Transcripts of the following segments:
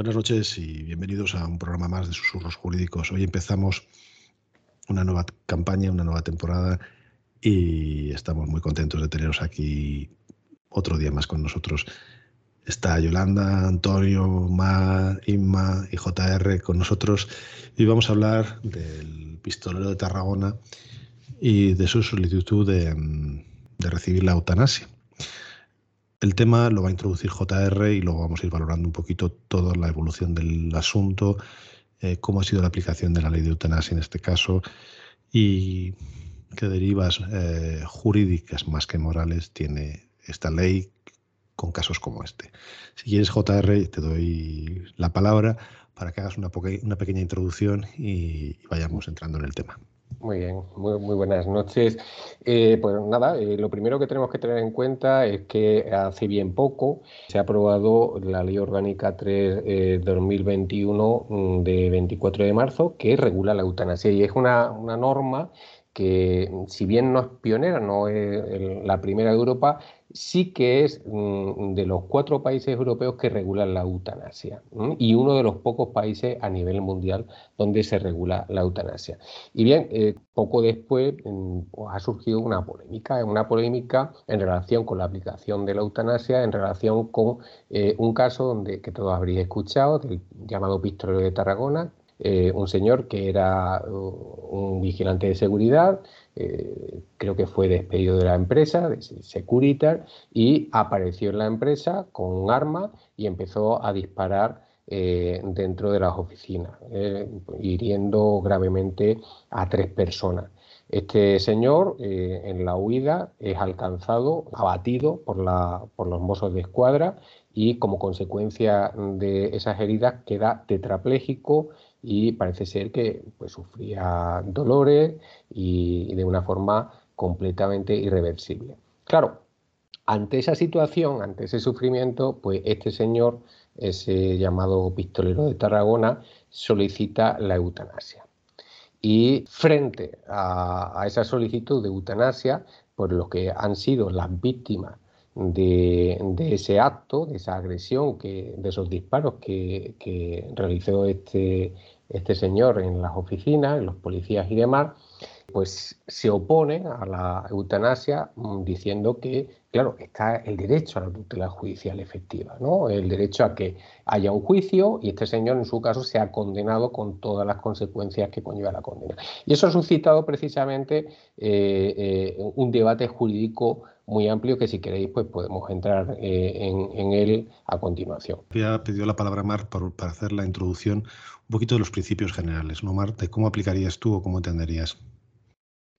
Buenas noches y bienvenidos a un programa más de Susurros Jurídicos. Hoy empezamos una nueva campaña, una nueva temporada y estamos muy contentos de teneros aquí otro día más con nosotros. Está Yolanda, Antonio, Ma, Inma y JR con nosotros y vamos a hablar del pistolero de Tarragona y de su solicitud de, de recibir la eutanasia. El tema lo va a introducir JR y luego vamos a ir valorando un poquito toda la evolución del asunto, eh, cómo ha sido la aplicación de la ley de eutanasia en este caso y qué derivas eh, jurídicas más que morales tiene esta ley con casos como este. Si quieres, JR, te doy la palabra para que hagas una, una pequeña introducción y vayamos entrando en el tema. Muy bien, muy, muy buenas noches. Eh, pues nada, eh, lo primero que tenemos que tener en cuenta es que hace bien poco se ha aprobado la Ley Orgánica 3 2021 eh, mm, de 24 de marzo que regula la eutanasia y es una, una norma que si bien no es pionera, no es la primera de Europa, sí que es mm, de los cuatro países europeos que regulan la eutanasia y uno de los pocos países a nivel mundial donde se regula la eutanasia. Y bien, eh, poco después mm, pues, ha surgido una polémica, una polémica en relación con la aplicación de la eutanasia, en relación con eh, un caso donde, que todos habréis escuchado, del llamado pistolero de Tarragona, eh, un señor que era uh, un vigilante de seguridad, eh, creo que fue despedido de la empresa, de Securitar, y apareció en la empresa con un arma y empezó a disparar eh, dentro de las oficinas, hiriendo gravemente a tres personas. Este señor en la huida es alcanzado, abatido por, la, por los mozos de escuadra y como consecuencia de esas heridas queda tetrapléjico y parece ser que pues, sufría dolores y, de una forma completamente irreversible. Claro, ante esa situación, ante ese sufrimiento, pues este señor, ese llamado pistolero de Tarragona, solicita la eutanasia. Y frente a, esa solicitud de eutanasia, por lo que han sido las víctimas de, ese acto, de esa agresión, que, de esos disparos que, que realizó este, este señor en las oficinas, en los policías y demás, pues se opone a la eutanasia mm, diciendo que, claro, está el derecho a la tutela judicial efectiva, ¿no? El derecho a que haya un juicio y este señor en su caso se ha condenado con todas las consecuencias que conlleva la condena. Y eso ha suscitado precisamente eh, eh, un debate jurídico muy amplio que si queréis pues podemos entrar eh, en, él a continuación. Había pedido la palabra Mar para hacer la introducción un poquito de los principios generales, ¿no, cómo aplicarías tú o cómo entenderías.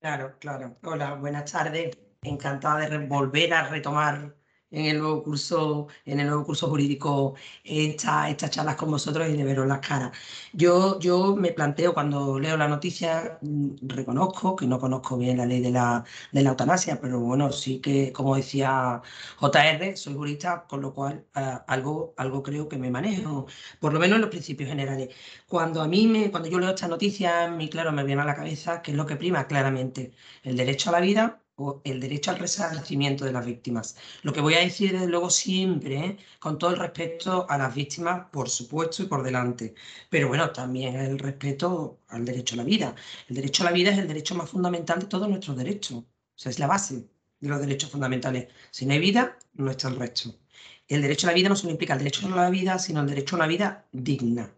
Claro, claro. Hola, buenas tardes. Encantada de volver a retomar en el nuevo curso, en el nuevo curso jurídico estas charlas con vosotros y de veros las caras. Yo, yo me planteo cuando leo la noticia, mm, reconozco que no conozco bien la ley de la, de la eutanasia, pero bueno, sí que, como decía JR, soy jurista, con lo cual eh, algo, algo creo que me manejo, por lo menos en los principios generales. Cuando a mí me, cuando yo leo esta noticia, a mí claro me viene a la cabeza que es lo que prima claramente, el derecho a la vida el derecho al resarcimiento de las víctimas. Lo que voy a decir desde luego siempre, ¿eh? con todo el respeto a las víctimas, por supuesto y por delante, pero bueno, también el respeto al derecho a la vida. El derecho a la vida es el derecho más fundamental de todos nuestros derechos, o sea, es la base de los derechos fundamentales. Si no hay vida, no está el resto. El derecho a la vida no solo implica el derecho a la vida, sino el derecho a una vida digna.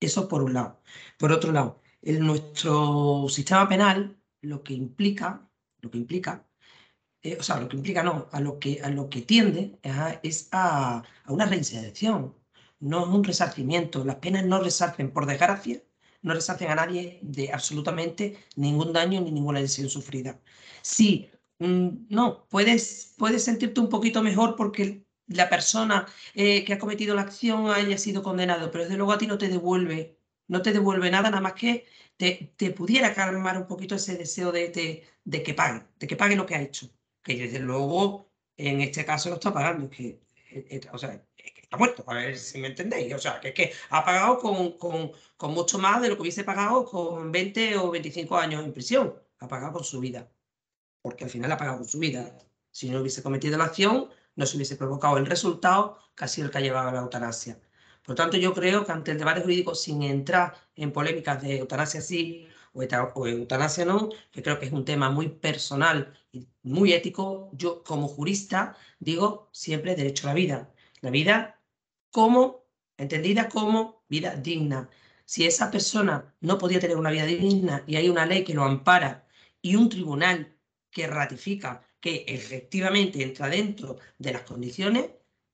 Eso por un lado. Por otro lado, en nuestro sistema penal lo que implica lo que implica, eh, o sea, lo que implica no, a lo que, a lo que tiende es a, una reinserción, no un resarcimiento. Las penas no resarcen, por desgracia, no resarcen a nadie de absolutamente ningún daño ni ninguna lesión sufrida. Sí, mm, no, puedes, puedes sentirte un poquito mejor porque la persona eh, que ha cometido la acción haya sido condenado, pero desde luego a ti no te devuelve, no te devuelve nada, nada más que te, te pudiera calmar un poquito ese deseo de, de, que pague, de que pague lo que ha hecho. Que desde luego en este caso lo está pagando, que, eh, eh, o sea, está muerto, a ver si me entendéis. O sea, que es que ha pagado con, con, con mucho más de lo que hubiese pagado con 20 o 25 años en prisión. Ha pagado con su vida, porque al final ha pagado con su vida. Si no hubiese cometido la acción, no se hubiese provocado el resultado casi el que ha llevado a la eutanasia. Por tanto, yo creo que ante el debate jurídico, sin entrar en polémicas de eutanasia sí o, eutanasia no, que creo que es un tema muy personal y muy ético, yo como jurista digo siempre derecho a la vida. La vida como, entendida como vida digna. Si esa persona no podía tener una vida digna y hay una ley que lo ampara y un tribunal que ratifica que efectivamente entra dentro de las condiciones,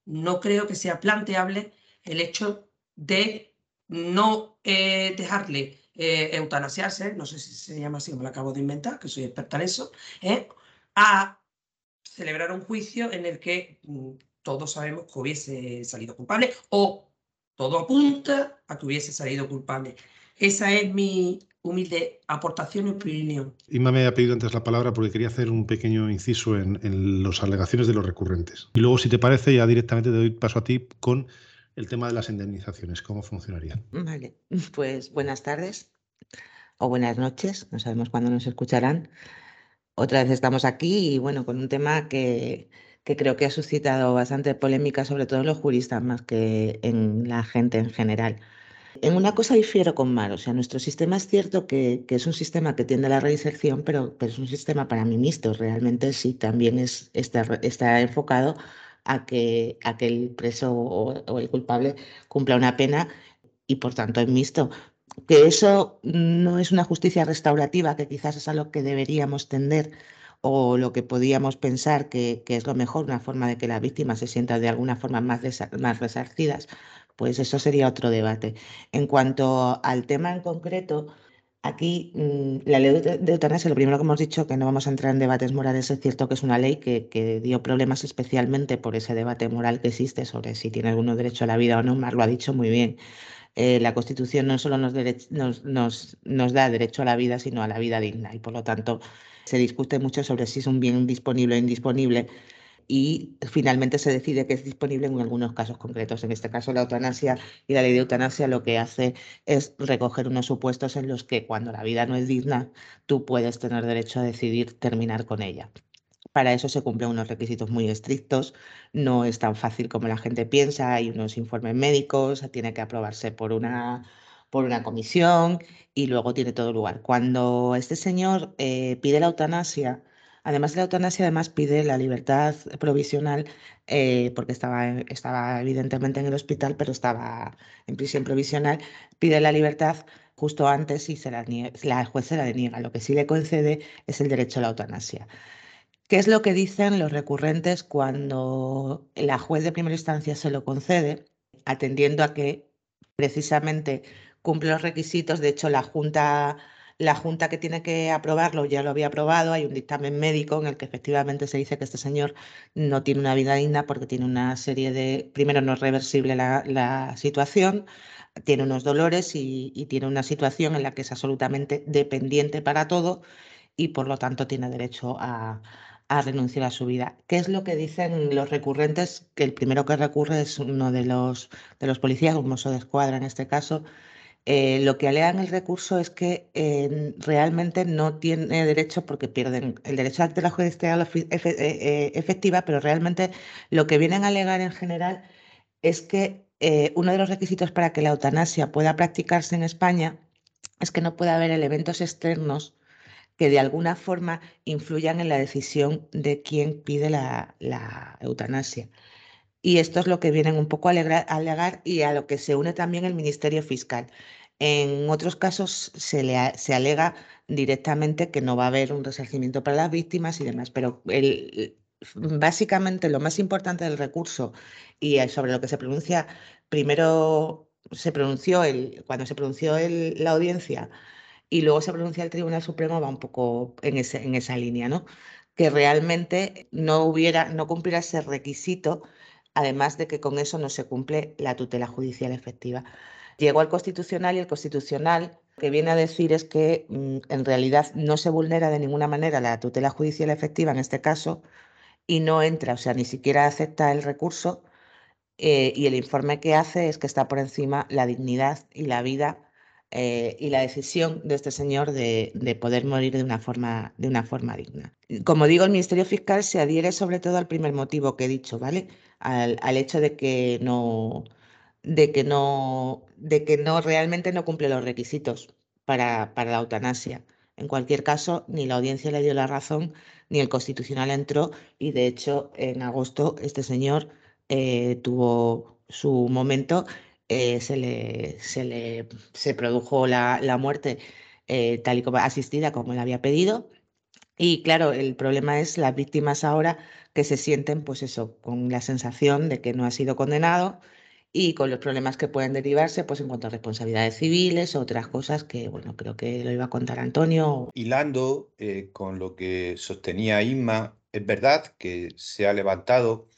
no creo que sea planteable el hecho de no eh, dejarle eh, eutanasiarse, no sé si se llama así, me lo acabo de inventar, que soy experta en eso, ¿eh? a celebrar un juicio en el que mm, todos sabemos que hubiese salido culpable o todo apunta a que hubiese salido culpable. Esa es mi, humilde aportación y opinión. Inma me ha pedido antes la palabra porque quería hacer un pequeño inciso en, en las alegaciones de los recurrentes. Y luego, si te parece, ya directamente te doy paso a ti con el tema de las indemnizaciones. ¿Cómo funcionarían? Vale, pues buenas tardes o buenas noches, no sabemos cuándo nos escucharán. Otra vez estamos aquí y bueno, con un tema que, que creo que ha suscitado bastante polémica, sobre todo en los juristas más que en la gente en general. En una cosa difiero con Mar, o sea, nuestro sistema es cierto que, es un sistema que tiende a la reinserción, pero, pero, es un sistema para mí mixto. Realmente sí, también es, está, está enfocado a que, a que el preso o, el culpable cumpla una pena y por tanto es mixto. Que eso no es una justicia restaurativa, que quizás es a lo que deberíamos tender o lo que podíamos pensar que, que, es lo mejor, una forma de que las víctimas se sientan de alguna forma más, más resarcidas, pues eso sería otro debate. En cuanto al tema en concreto, aquí mm, la ley de, eutanasia, lo primero que hemos dicho, que no vamos a entrar en debates morales, es cierto que es una ley que, dio problemas especialmente por ese debate moral que existe sobre si tiene alguno derecho a la vida o no. Mar lo ha dicho muy bien. Eh, la Constitución no solo nos, nos, nos, da derecho a la vida, sino a la vida digna. Y por lo tanto, se discute mucho sobre si es un bien disponible o indisponible y finalmente se decide que es disponible en algunos casos concretos. En este caso, la eutanasia y la ley de eutanasia lo que hace es recoger unos supuestos en los que cuando la vida no es digna, tú puedes tener derecho a decidir terminar con ella. Para eso se cumplen unos requisitos muy estrictos, no es tan fácil como la gente piensa, hay unos informes médicos, tiene que aprobarse por una, por una comisión y luego tiene todo lugar. Cuando este señor eh, pide la eutanasia, Además de la eutanasia, además pide la libertad provisional eh, porque estaba, estaba evidentemente en el hospital, pero estaba en prisión provisional. Pide la libertad justo antes y se la, la juez se la deniega. Lo que sí le concede es el derecho a la eutanasia. ¿Qué es lo que dicen los recurrentes cuando la juez de primera instancia se lo concede, atendiendo a que precisamente cumple los requisitos? De hecho, la Junta la junta que tiene que aprobarlo ya lo había aprobado, hay un dictamen médico en el que efectivamente se dice que este señor no tiene una vida digna porque tiene una serie de, primero no es reversible la, situación, tiene unos dolores y, tiene una situación en la que es absolutamente dependiente para todo y por lo tanto tiene derecho a, renunciar a su vida. ¿Qué es lo que dicen los recurrentes? Que el primero que recurre es uno de los, de los policías, un mozo de escuadra en este caso, eh, lo que alegan el recurso es que eh, realmente no tiene derecho porque pierden el derecho ante la justicia eh, efectiva, pero realmente lo que vienen a alegar en general es que uno de los requisitos para que la eutanasia pueda practicarse en España es que no pueda haber elementos externos que de alguna forma influyan en la decisión de quién pide la, eutanasia. Y esto es lo que vienen un poco a alegar y a lo que se une también el Ministerio Fiscal. En otros casos se, le, se alega directamente que no va a haber un resarcimiento para las víctimas y demás, pero el, básicamente lo más importante del recurso y sobre lo que se pronuncia, primero se pronunció el, cuando se pronunció la audiencia y luego se pronuncia el Tribunal Supremo va un poco en, ese, en esa línea, ¿no? Que realmente no hubiera, no cumpliera ese requisito además de que con eso no se cumple la tutela judicial efectiva. Llegó al Constitucional y el Constitucional que viene a decir es que mm, en realidad no se vulnera de ninguna manera la tutela judicial efectiva en este caso y no entra, o sea, ni siquiera acepta el recurso eh, y el informe que hace es que está por encima la dignidad y la vida eh, y la decisión de este señor de, poder morir de una, forma, de una forma digna. Como digo, el Ministerio Fiscal se adhiere sobre todo al primer motivo que he dicho, ¿vale? Al, hecho de que no de que no de que no realmente no cumple los requisitos para, para la eutanasia. En cualquier caso, ni la audiencia le dio la razón, ni el constitucional entró, y de hecho, en agosto este señor eh, tuvo su momento eh, se, le, se, le, se produjo la, la muerte eh, tal y como asistida como él había pedido. Y claro, el problema es las víctimas ahora que se sienten, pues eso, con la sensación de que no ha sido condenado y con los problemas que pueden derivarse, pues en cuanto a responsabilidades civiles, otras cosas que, bueno, creo que lo iba a contar Antonio. Hilando eh, con lo que sostenía Inma, es verdad que se ha levantado,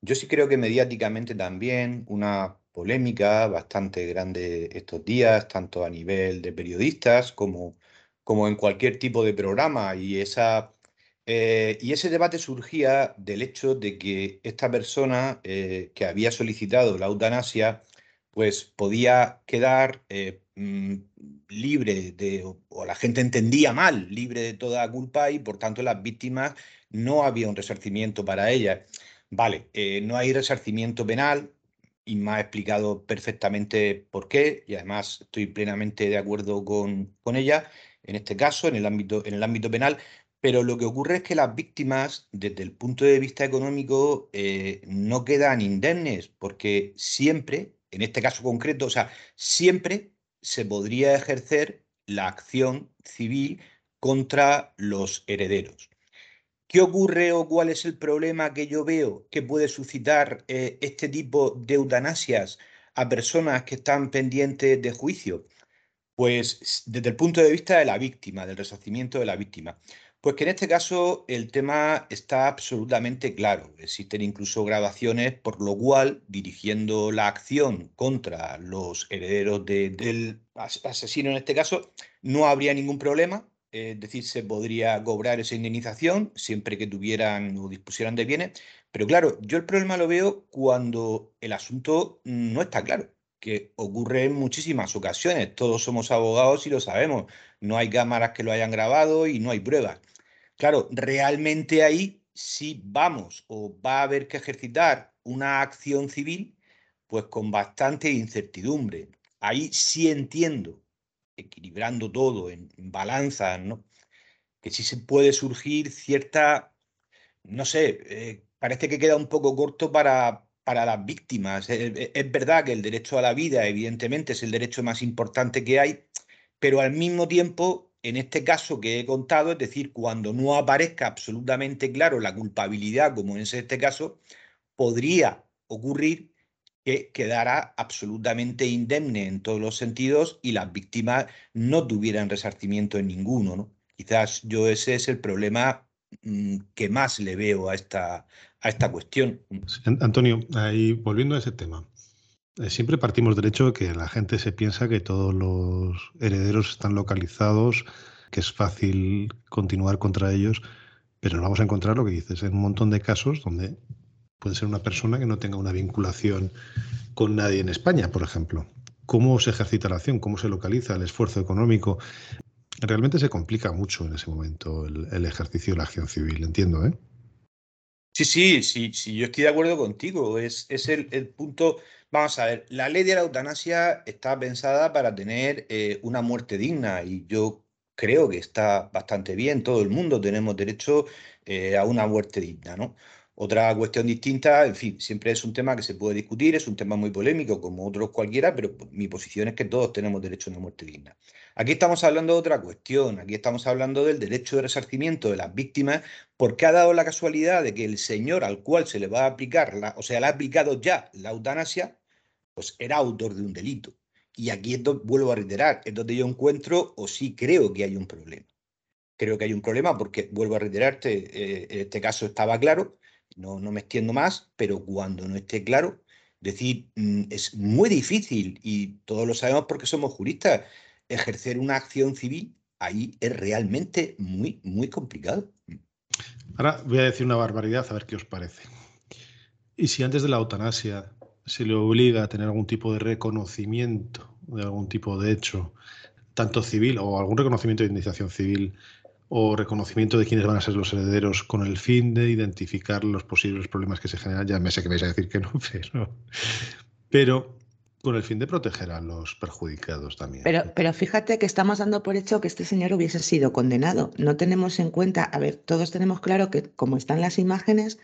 yo sí creo que mediáticamente también, una polémica bastante grande estos días, tanto a nivel de periodistas como, como en cualquier tipo de programa. Y, esa, eh, y ese debate surgía del hecho de que esta persona eh, que había solicitado la eutanasia, pues podía quedar eh, mm, libre de, o, la gente entendía mal, libre de toda culpa y por tanto las víctimas no había un resarcimiento para ellas. Vale, no hay resarcimiento penal, y me ha explicado perfectamente por qué y además estoy plenamente de acuerdo con, con ella en este caso, en el, ámbito, en el ámbito penal, pero lo que ocurre es que las víctimas, desde el punto de vista económico, eh, no quedan indemnes, porque siempre, en este caso concreto, o sea, siempre se podría ejercer la acción civil contra los herederos. ¿Qué ocurre o cuál es el problema que yo veo que puede suscitar eh, este tipo de eutanasias a personas que están pendientes de juicio? Pues desde el punto de vista de la víctima, del resarcimiento de la víctima. Pues que en este caso el tema está absolutamente claro. Existen incluso grabaciones por lo cual, dirigiendo la acción contra los herederos del asesino en este caso, no habría ningún problema es decir, se podría cobrar esa indemnización siempre que tuvieran o dispusieran de bienes. Pero claro, yo el problema lo veo cuando el asunto no está claro, que ocurre en muchísimas ocasiones. Todos somos abogados y lo sabemos. No hay cámaras que lo hayan grabado y no hay pruebas. Claro, realmente ahí sí vamos o va a haber que ejercitar una acción civil, pues con bastante incertidumbre. Ahí sí entiendo equilibrando todo en, balanzas, ¿no? Que sí se puede surgir cierta, no sé, eh, parece que queda un poco corto para, para las víctimas. Es, verdad que el derecho a la vida, evidentemente, es el derecho más importante que hay, pero al mismo tiempo, en este caso que he contado, es decir, cuando no aparezca absolutamente claro la culpabilidad, como es este caso, podría ocurrir que quedara absolutamente indemne en todos los sentidos y las víctimas no tuvieran resarcimiento en ninguno. ¿no? Quizás yo ese es el problema que más le veo a esta, a esta cuestión. Antonio, ahí, volviendo a ese tema, eh, siempre partimos del hecho de que la gente se piensa que todos los herederos están localizados, que es fácil continuar contra ellos, pero nos vamos a encontrar lo que dices, en un montón de casos donde Puede ser una persona que no tenga una vinculación con nadie en España, por ejemplo. ¿Cómo se ejercita la acción? ¿Cómo se localiza el esfuerzo económico? Realmente se complica mucho en ese momento el, ejercicio de la acción civil, entiendo, ¿eh? Sí, sí, sí, sí, yo estoy de acuerdo contigo. Es, es el, punto. Vamos a ver, la ley de la eutanasia está pensada para tener eh, una muerte digna y yo creo que está bastante bien. Todo el mundo tenemos derecho eh, a una muerte digna, ¿no? Otra cuestión distinta, en fin, siempre es un tema que se puede discutir, es un tema muy polémico como otros cualquiera, pero mi posición es que todos tenemos derecho a una muerte digna. Aquí estamos hablando de otra cuestión, aquí estamos hablando del derecho de resarcimiento de las víctimas, porque ha dado la casualidad de que el señor al cual se le va a aplicar, o sea, le ha aplicado ya la eutanasia, pues era autor de un delito. Y aquí esto, vuelvo a reiterar, es donde yo encuentro o sí creo que hay un problema. Creo que hay un problema porque, vuelvo a reiterarte, eh, este caso estaba claro, no, no me extiendo más, pero cuando no esté claro, decir, mm, es muy difícil y todos lo sabemos porque somos juristas, ejercer una acción civil ahí es realmente muy, muy complicado. Ahora voy a decir una barbaridad a ver qué os parece. ¿Y si antes de la eutanasia se le obliga a tener algún tipo de reconocimiento de algún tipo de hecho, tanto civil o algún reconocimiento de indemnización civil o reconocimiento de quiénes van a ser los herederos con el fin de identificar los posibles problemas que se generan. Ya me sé que vais a decir que no, pero, con el fin de proteger a los perjudicados también. Pero, pero fíjate que estamos dando por hecho que este señor hubiese sido condenado. No tenemos en cuenta, a ver, todos tenemos claro que como están las imágenes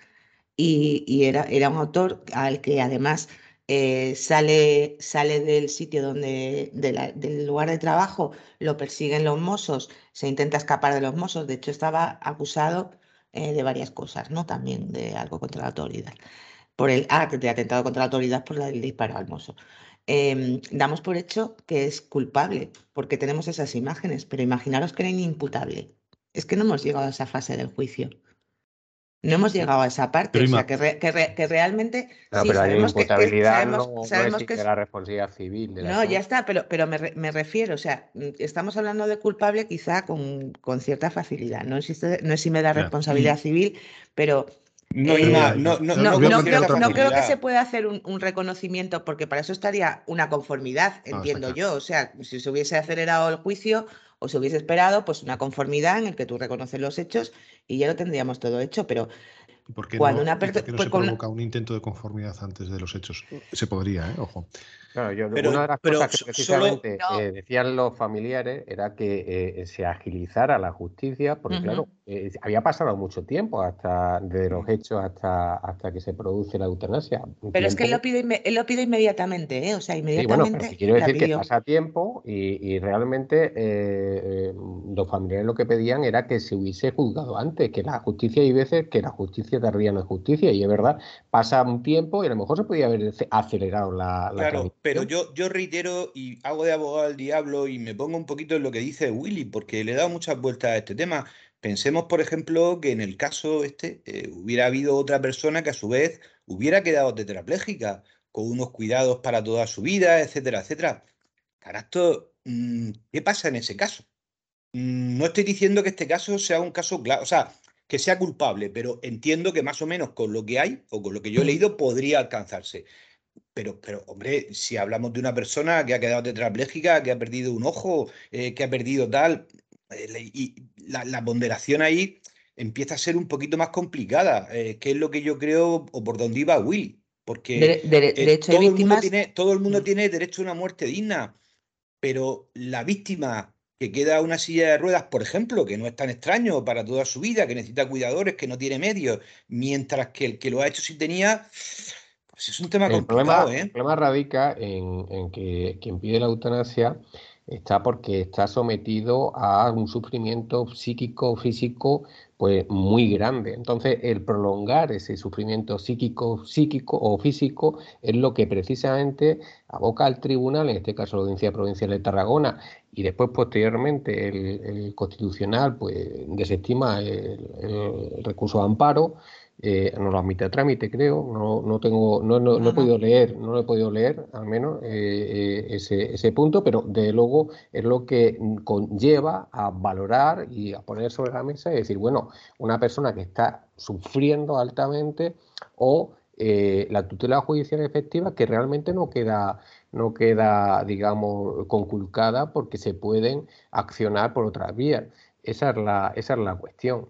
y, y era, era un autor al que además eh, sale, sale del sitio donde, del lugar de trabajo, lo persiguen los mozos, se intenta escapar de los mozos, de hecho estaba acusado eh, de varias cosas, ¿no? También de algo contra la autoridad. Por el ah, de atentado contra la autoridad por el disparo al mozo. Em, damos por hecho que es culpable porque tenemos esas imágenes, pero imaginaros que era inimputable. Es que no hemos llegado a esa fase del juicio. No hemos llegado a esa parte, o sea, que, realmente... No, pero hay imputabilidad, no, sabemos que es... la responsabilidad civil. no, ya está, pero, pero me, refiero, o sea, mm, estamos hablando de culpable quizá con, con cierta facilidad, no, existe, no es si me da responsabilidad civil, pero... No, no, no, creo, que se pueda hacer un, reconocimiento, porque para eso estaría una conformidad, entiendo yo. O sea, si se hubiese acelerado el juicio, o se hubiese esperado pues una conformidad en el que tú reconoces los hechos y ya lo tendríamos todo hecho, pero cuando una persona no se provoca un intento de conformidad antes de los hechos? Se podría, ¿eh? ojo. Claro, yo, una de las cosas que precisamente eh, decían los familiares era que eh, se agilizara la justicia, porque claro, eh, había pasado mucho tiempo hasta desde los hechos hasta, hasta que se produce la eutanasia. Pero es que él lo pide, él lo pide inmediatamente, ¿eh? o sea, inmediatamente. bueno, quiero decir que pasa tiempo y, y realmente los familiares lo que pedían era que se hubiese juzgado antes, que la justicia hay veces que la justicia tardía no es justicia y es verdad, pasa un tiempo y a lo mejor se podía haber acelerado la, la claro, pero yo, yo reitero y hago de abogado al diablo y me pongo un poquito en lo que dice Willy, porque le he dado muchas vueltas a este tema. Pensemos, por ejemplo, que en el caso este eh, hubiera habido otra persona que a su vez hubiera quedado tetrapléjica, con unos cuidados para toda su vida, etcétera, etcétera. Carajo, mm, ¿qué pasa en ese caso? Mm, no estoy diciendo que este caso sea un caso claro, o sea, que sea culpable, pero entiendo que más o menos con lo que hay o con lo que yo he leído podría alcanzarse. Pero, pero, hombre, si hablamos de una persona que ha quedado tetrapléjica, que ha perdido un ojo, eh, que ha perdido tal, eh, y la, ponderación ahí empieza a ser un poquito más complicada, eh, que es lo que yo creo, o por donde iba Will, porque todo, el mundo tiene, todo el mundo mm. tiene derecho a una muerte digna, pero la víctima que queda una silla de ruedas, por ejemplo, que no es tan extraño para toda su vida, que necesita cuidadores, que no tiene medios, mientras que el que lo ha hecho sí tenía pues es un tema el complicado, problema, ¿eh? El problema radica en, que quien pide la eutanasia está porque está sometido a un sufrimiento psíquico, físico, pues muy grande. Entonces, el prolongar ese sufrimiento psíquico, psíquico o físico es lo que precisamente aboca al tribunal, en este caso la Audiencia Provincial de Tarragona, y después posteriormente el, Constitucional, pues desestima el recurso de amparo eh, no lo admite a trámite, creo, no, no tengo, no, no, he podido leer, no lo he podido leer al menos eh, eh, ese, ese, punto, pero de luego es lo que conlleva a valorar y a poner sobre la mesa y decir, bueno, una persona que está sufriendo altamente o la tutela judicial efectiva que realmente no queda no queda, digamos, conculcada porque se pueden accionar por otras vías. Esa es la, esa es la cuestión.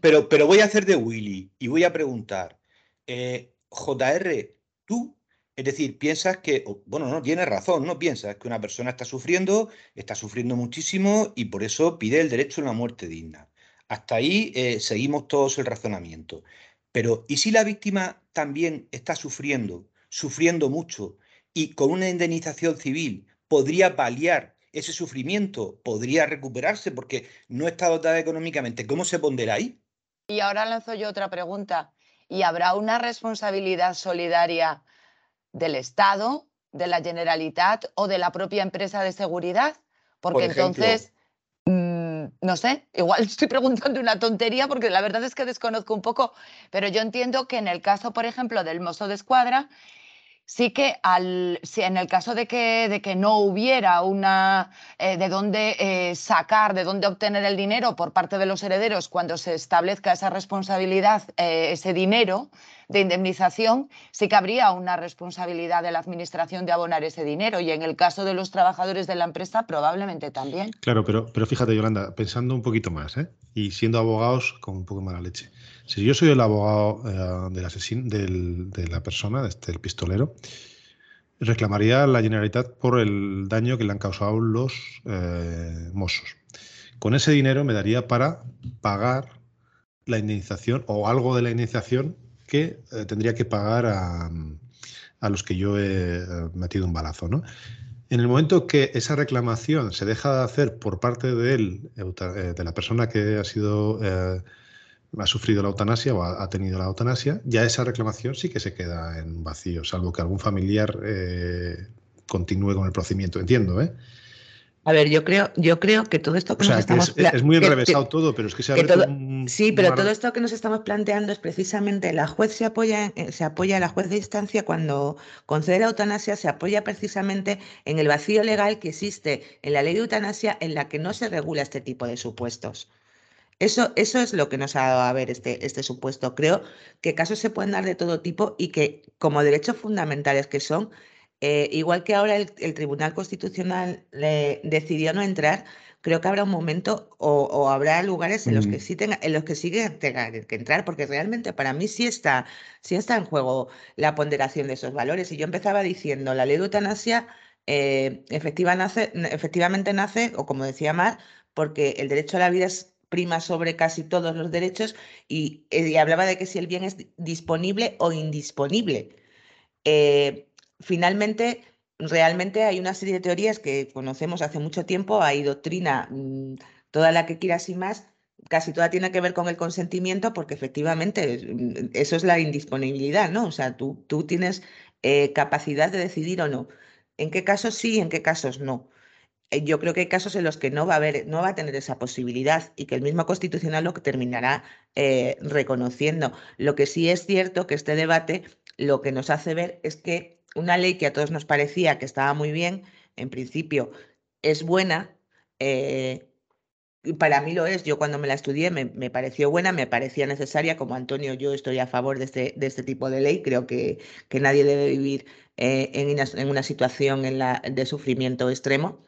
pero, pero voy a hacer de Willy y voy a preguntar, eh, JR, tú, es decir, piensas que, bueno, no, tienes razón, no piensas que una persona está sufriendo, está sufriendo muchísimo y por eso pide el derecho a una muerte digna. Hasta ahí eh, seguimos todos el razonamiento. Pero, ¿y si la víctima también está sufriendo, sufriendo mucho y con una indemnización civil podría paliar ese sufrimiento podría recuperarse porque no está dotada económicamente. ¿Cómo se pondrá ahí? Y ahora lanzo yo otra pregunta. ¿Y habrá una responsabilidad solidaria del Estado, de la Generalitat o de la propia empresa de seguridad? Porque entonces, no sé, igual estoy preguntando una tontería porque la verdad es que desconozco un poco, pero yo entiendo que en el caso, por ejemplo, del mozo de escuadra, sí que al, si en el caso de que, de que no hubiera una eh, de dónde eh, sacar, de dónde obtener el dinero por parte de los herederos cuando se establezca esa responsabilidad, eh, ese dinero de indemnización, sí que habría una responsabilidad de la administración de abonar ese dinero y en el caso de los trabajadores de la empresa probablemente también. Claro, pero, pero fíjate, Yolanda, pensando un poquito más y siendo abogados con un poco mala leche. Si yo soy el abogado eh, del asesino, de la persona, del este, pistolero, reclamaría la Generalitat por el daño que le han causado los eh, mozos. Con ese dinero me daría para pagar la indemnización o algo de la indemnización que eh, tendría que pagar a, a, los que yo he metido un balazo. ¿no? En el momento que esa reclamación se deja de hacer por parte de él, de la persona que ha sido ha sufrido la eutanasia o ha, tenido la eutanasia, ya esa reclamación sí que se queda en vacío, salvo que algún familiar eh, continúe con el procedimiento. Entiendo, ¿eh? A ver, yo creo, yo creo que todo esto que nos estamos es, es, muy enrevesado todo, pero es que se ha todo, Sí, pero todo esto que nos estamos planteando es precisamente la juez se apoya, se apoya a la juez de instancia cuando concede la eutanasia, se apoya precisamente en el vacío legal que existe en la ley de eutanasia en la que no se regula este tipo de supuestos. Eso, eso es lo que nos ha dado a ver este, este supuesto. Creo que casos se pueden dar de todo tipo y que como derechos fundamentales que son, eh, igual que ahora el, Tribunal Constitucional decidió no entrar, creo que habrá un momento o, habrá lugares en los que sí tenga, en los que sí tenga que entrar, porque realmente para mí sí está, sí está en juego la ponderación de esos valores. Y yo empezaba diciendo, la ley de eutanasia eh, efectivamente nace, o como decía Mar, porque el derecho a la vida es prima sobre casi todos los derechos y, eh, hablaba de que si el bien es disponible o indisponible. Eh, finalmente, realmente hay una serie de teorías que conocemos hace mucho tiempo, hay doctrina, mm, toda la que quieras y más, casi toda tiene que ver con el consentimiento porque efectivamente mm, eso es la indisponibilidad, ¿no? O sea, tú, tú tienes eh, capacidad de decidir o no. ¿En qué casos sí, en qué casos no? Eh, yo creo que hay casos en los que no va a haber, no va a tener esa posibilidad y que el mismo constitucional lo terminará eh, reconociendo. Lo que sí es cierto que este debate lo que nos hace ver es que una ley que a todos nos parecía que estaba muy bien, en principio es buena. Eh, para mí lo es. Yo cuando me la estudié me, pareció buena, me parecía necesaria. Como Antonio, yo estoy a favor de este, de este tipo de ley. Creo que, que nadie debe vivir en, en, una situación en la, de sufrimiento extremo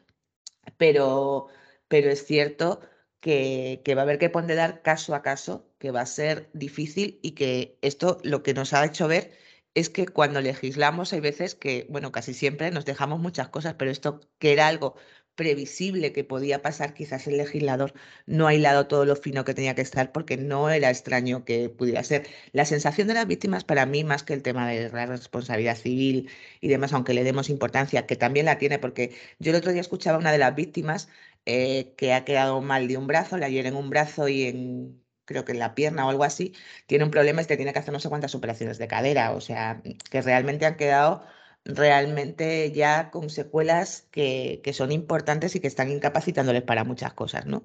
pero, pero es cierto que, que, va a haber que ponderar caso a caso, que va a ser difícil y que esto lo que nos ha hecho ver es que cuando legislamos hay veces que, bueno, casi siempre nos dejamos muchas cosas, pero esto que era algo previsible que podía pasar, quizás el legislador no ha hilado todo lo fino que tenía que estar porque no era extraño que pudiera ser. La sensación de las víctimas para mí, más que el tema de la responsabilidad civil y demás, aunque le demos importancia, que también la tiene, porque yo el otro día escuchaba a una de las víctimas eh, que ha quedado mal de un brazo, la hieren en un brazo y en creo que en la pierna o algo así, tiene un problema y te tiene que hacer no sé cuántas operaciones de cadera, o sea, que realmente han quedado realmente ya con secuelas que, son importantes y que están incapacitándoles para muchas cosas, ¿no?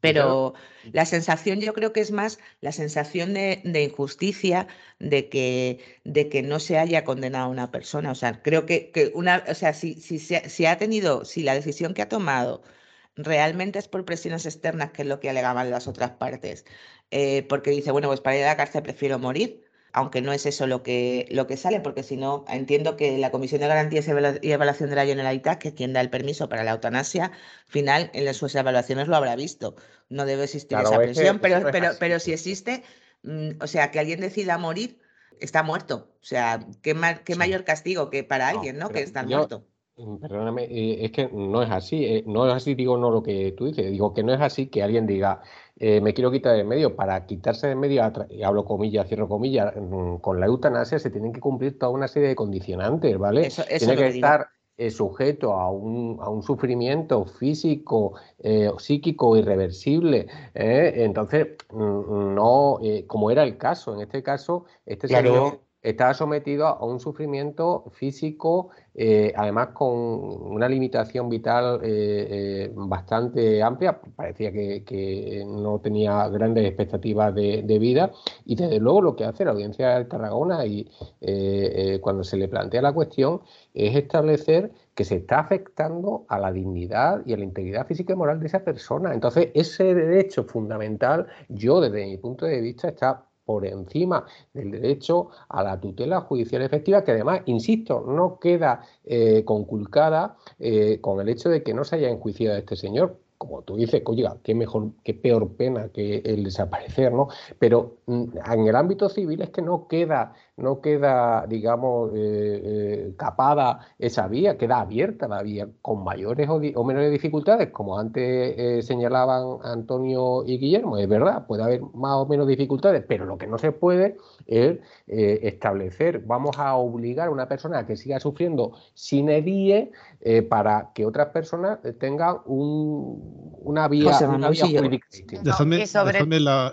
Pero la sensación yo creo que es más la sensación de, injusticia de que, de que no se haya condenado a una persona. O sea, creo que, una, o sea, si, si, si ha tenido, si la decisión que ha tomado realmente es por presiones externas, que es lo que alegaban las otras partes, eh, porque dice, bueno, pues para ir a la cárcel prefiero morir, aunque no es eso lo que, lo que sale, porque si no, entiendo que la Comisión de Garantías y Evaluación de la Generalitat, que es quien da el permiso para la eutanasia, final en sus evaluaciones lo habrá visto. No debe existir esa presión, pero, pero, pero si existe, mm, o sea, que alguien decida morir, está muerto. O sea, qué, qué mayor castigo que para alguien, ¿no? Que está muerto. Mm, perdóname, eh, es que no es así, eh, no es así, digo, no lo que tú dices, digo que no es así que alguien diga, eh, me quiero quitar de medio. Para quitarse de medio, y hablo comillas, cierro comillas, mm, con la eutanasia se tienen que cumplir toda una serie de condicionantes, ¿vale? Tiene que estar eh, sujeto a un, a un, sufrimiento físico eh, o psíquico irreversible. Entonces, mm, no, como era el caso, en este caso, este señor está sometido a un sufrimiento físico, eh, además con una limitación vital eh, bastante amplia. Parecía que, no tenía grandes expectativas de, vida. Y desde luego lo que hace la audiencia de Tarragona y cuando se le plantea la cuestión es establecer que se está afectando a la dignidad y a la integridad física y moral de esa persona. Entonces, ese derecho fundamental, yo desde mi punto de vista, está por encima del derecho a la tutela judicial efectiva, que además, insisto, no queda eh, conculcada eh, con el hecho de que no se haya enjuiciado a este señor, como tú dices, oiga, qué mejor, qué peor pena que el desaparecer, ¿no? Pero mm, en el ámbito civil es que no queda, no queda, digamos, eh, eh, capada esa vía, queda abierta la vía con mayores o, menores dificultades, como antes eh, señalaban Antonio y Guillermo, es verdad, puede haber más o menos dificultades, pero lo que no se puede es establecer, vamos a obligar a una persona a que siga sufriendo sin edie para que otras personas tengan una vía, una vía jurídica.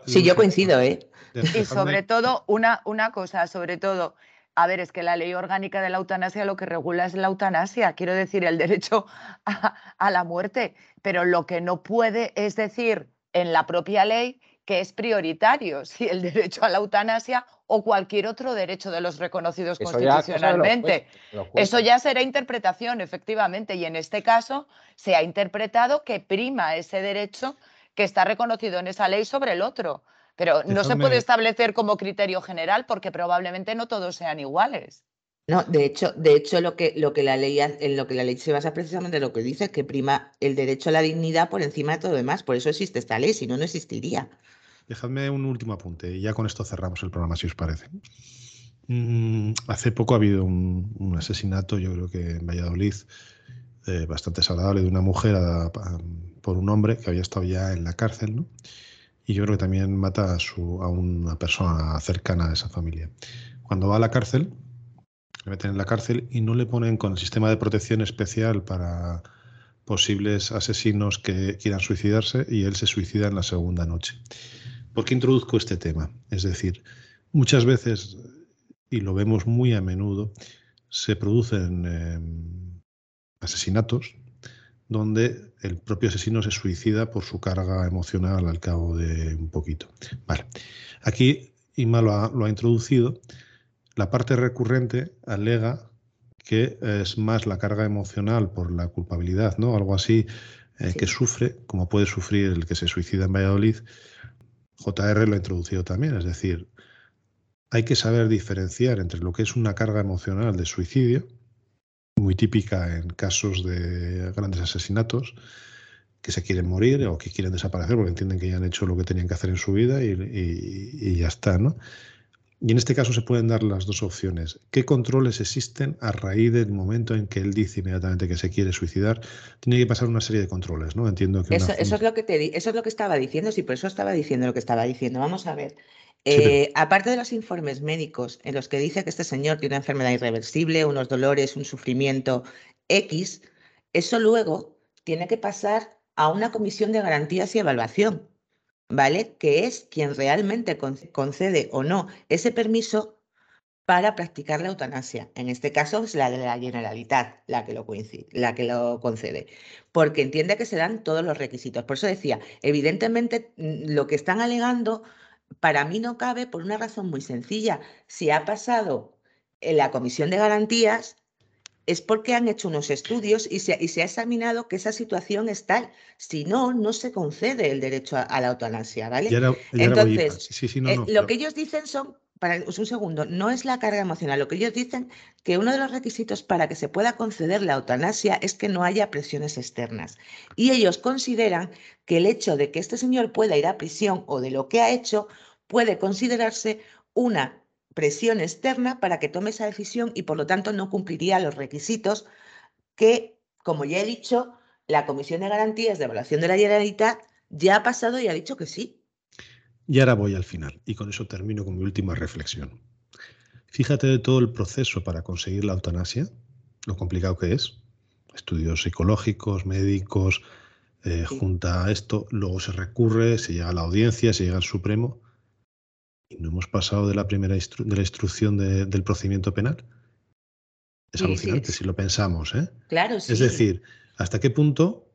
Sí, yo coincido, ¿eh? Y sobre todo, una, una cosa, sobre todo, a ver, es que la ley orgánica de la eutanasia lo que regula es la eutanasia, quiero decir, el derecho a, la muerte, pero lo que no puede es decir en la propia ley que es prioritario, si el derecho a la eutanasia o cualquier otro derecho de los reconocidos constitucionalmente. Eso ya será interpretación, efectivamente, y en este caso se ha interpretado que prima ese derecho que está reconocido en esa ley sobre el otro. Pero no se puede establecer como criterio general porque probablemente no todos sean iguales. No, de hecho, de hecho lo que, lo que la ley en lo que la ley se basa precisamente en lo que dice es que prima el derecho a la dignidad por encima de todo lo demás. Por eso existe esta ley, si no, no existiría. Dejadme un último apunte y ya con esto cerramos el programa, si os parece. Mm, hace poco ha habido un, asesinato, yo creo que en Valladolid, eh, bastante desagradable, de una mujer por un hombre que había estado ya en la cárcel, ¿no? y yo creo que también mata a, su, a una persona cercana a esa familia. Cuando va a la cárcel, le meten en la cárcel y no le ponen con el sistema de protección especial para posibles asesinos que quieran suicidarse y él se suicida en la segunda noche. ¿Por qué introduzco este tema? Es decir, muchas veces, y lo vemos muy a menudo, se producen em, asesinatos donde el propio asesino se suicida por su carga emocional al cabo de un poquito. Vale. Aquí Ima lo ha, introducido. La parte recurrente alega que es más la carga emocional por la culpabilidad, ¿no? Algo así eh, que sufre, como puede sufrir el que se suicida en Valladolid. JR lo ha introducido también, es decir, hay que saber diferenciar entre lo que es una carga emocional de suicidio muy típica en casos de grandes asesinatos que se quieren morir o que quieren desaparecer porque entienden que ya han hecho lo que tenían que hacer en su vida y, ya está, ¿no? Y en este caso se pueden dar las dos opciones. ¿Qué controles existen a raíz del momento en que él dice inmediatamente que se quiere suicidar? Tiene que pasar una serie de controles, ¿no? Entiendo que eso, eso es lo que te eso es lo que estaba diciendo, sí, por eso estaba diciendo lo que estaba diciendo. Vamos a ver. Eh, aparte de los informes médicos en los que dice que este señor tiene una enfermedad irreversible, unos dolores, un sufrimiento X, eso luego tiene que pasar a una comisión de garantías y evaluación, ¿vale? Que es quien realmente concede o no ese permiso para practicar la eutanasia. En este caso es la de la Generalitat la que lo, la que lo concede, porque entiende que se dan todos los requisitos. Por eso decía, evidentemente mm, lo que están alegando para mí no cabe por una razón muy sencilla. Si ha pasado en la comisión de garantías, es porque han hecho unos estudios y se, ha examinado que esa situación es tal. Si no, no se concede el derecho a, la eutanasia, ¿vale? Entonces, lo que ellos dicen son, para un segundo, no es la carga emocional. Lo que ellos dicen que uno de los requisitos para que se pueda conceder la eutanasia es que no haya presiones externas. Y ellos consideran que el hecho de que este señor pueda ir a prisión o de lo que ha hecho puede considerarse una presión externa para que tome esa decisión y por lo tanto no cumpliría los requisitos que, como ya he dicho, la Comisión de Garantías de Evaluación de la Generalitat ya ha pasado y ha dicho que sí. Y ahora voy al final y con eso termino con mi última reflexión. Fíjate de todo el proceso para conseguir la eutanasia, lo complicado que es. Estudios psicológicos, médicos, eh, junta a esto, luego se recurre, se llega a la audiencia, se llega al Supremo y no hemos pasado de la primera de la instrucción del procedimiento penal. Es alucinante si lo pensamos, ¿eh? Claro, sí. Es decir, ¿hasta qué punto,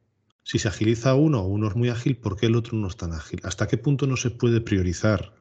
si se agiliza uno, uno es muy ágil, ¿por qué el otro no es tan ágil? ¿Hasta qué punto no se puede priorizar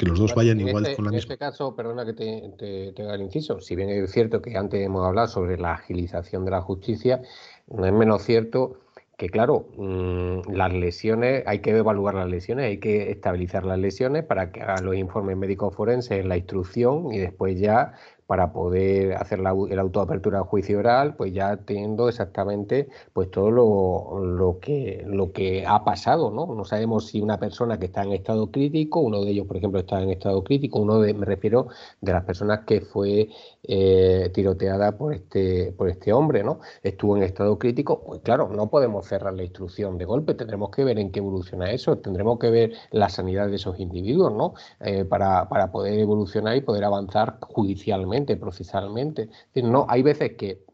que los dos vayan igual este, con la misma. En este caso, perdona que te, te, haga el inciso, si bien es cierto que antes hemos hablado sobre la agilización de la justicia, no es menos cierto que, claro, mm, las lesiones, hay que evaluar las lesiones, hay que estabilizar las lesiones para que hagan los informes médicos forenses en la instrucción y después ya para poder hacer la, el autoapertura de juicio oral, pues ya teniendo exactamente pues todo lo, lo, que, lo que ha pasado, ¿no? No sabemos si una persona que está en estado crítico, uno de ellos, por ejemplo, está en estado crítico, uno de, me refiero de las personas que fue eh, tiroteada por este, por este hombre, ¿no? Estuvo en estado crítico, pues claro, no podemos cerrar la instrucción de golpe, tendremos que ver en qué evoluciona eso, tendremos que ver la sanidad de esos individuos, ¿no? Eh, para, para poder evolucionar y poder avanzar judicialmente procesalmente. no, hay veces que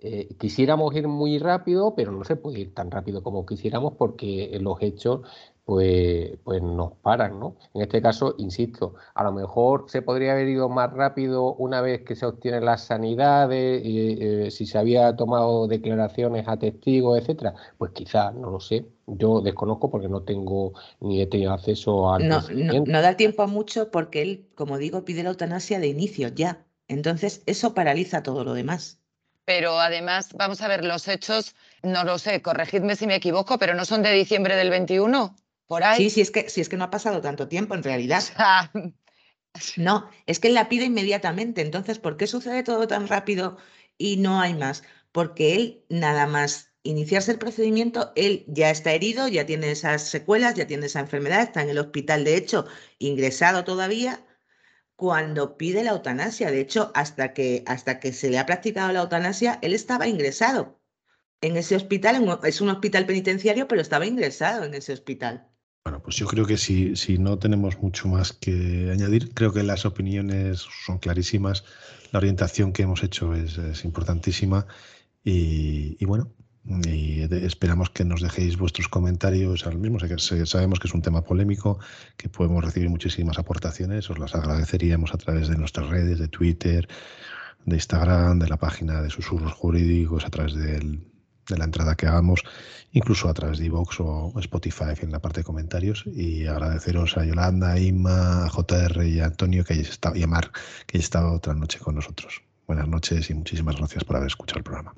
eh, quisiéramos ir muy rápido, pero no se puede ir tan rápido como quisiéramos porque los hechos pues, pues nos paran, ¿no? En este caso, insisto, a lo mejor se podría haber ido más rápido una vez que se obtiene la sanidad, eh, si se había tomado declaraciones a testigos, etcétera. Pues quizás, no lo sé. Yo desconozco porque no tengo ni he tenido acceso al. No, no, no, da tiempo a mucho porque él, como digo, pide la eutanasia de inicio ya. Entonces, eso paraliza todo lo demás. Pero además, vamos a ver, los hechos, no lo sé, corregidme si me equivoco, pero no son de diciembre del 21, por ahí. Sí, sí, es que, sí, es que no ha pasado tanto tiempo en realidad. no, es que él la pide inmediatamente. Entonces, ¿por qué sucede todo tan rápido y no hay más? Porque él nada más iniciarse el procedimiento, él ya está herido, ya tiene esas secuelas, ya tiene esa enfermedad, está en el hospital, de hecho, ingresado todavía, cuando pide la eutanasia. De hecho, hasta que, hasta que se le ha practicado la eutanasia, él estaba ingresado en ese hospital. es un hospital penitenciario, pero estaba ingresado en ese hospital. Bueno, pues yo creo que si, si no tenemos mucho más que añadir, creo que las opiniones son clarísimas, la orientación que hemos hecho es, es importantísima y, y bueno, y esperamos que nos dejéis vuestros comentarios al mismo. Sabemos que es un tema polémico, que podemos recibir muchísimas aportaciones. Os las agradeceríamos a través de nuestras redes, de Twitter, de Instagram, de la página de Susurros Jurídicos, a través de la entrada que hagamos, incluso a través de iVoox o Spotify en la parte de comentarios. Y agradeceros a Yolanda, a Inma, a JR y a Antonio que hayáis estado, y a que hayáis estado otra noche con nosotros. Buenas noches y muchísimas gracias por haber escuchado el programa.